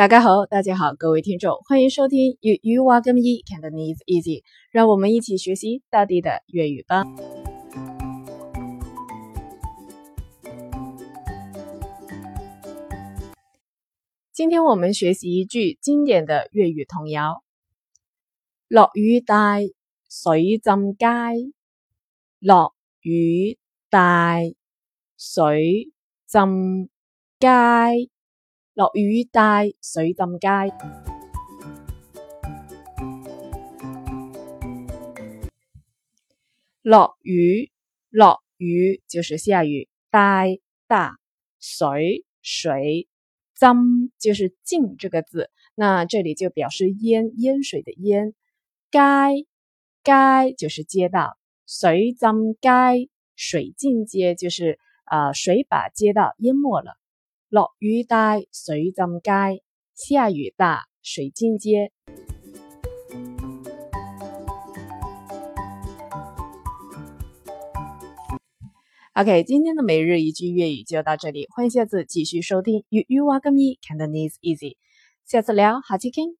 大家好，大家好，各位听众，欢迎收听粤语话咁易，Cantonese Easy，让我们一起学习大地的粤语吧。今天我们学习一句经典的粤语童谣：落雨大，水浸街。落雨大，水浸街。落雨大，水浸街。落雨，落雨就是下雨。大，大水，水浸就是浸这个字，那这里就表示淹淹水的淹。街，街就是街道。水浸街，水浸街就是啊，水把街道淹没了。落雨大，水浸街。下雨大，水浸街。OK，今天的每日一句粤语就到这里，欢迎下次继续收听粤语挖根咪，Cantonese Easy，下次聊，下期见。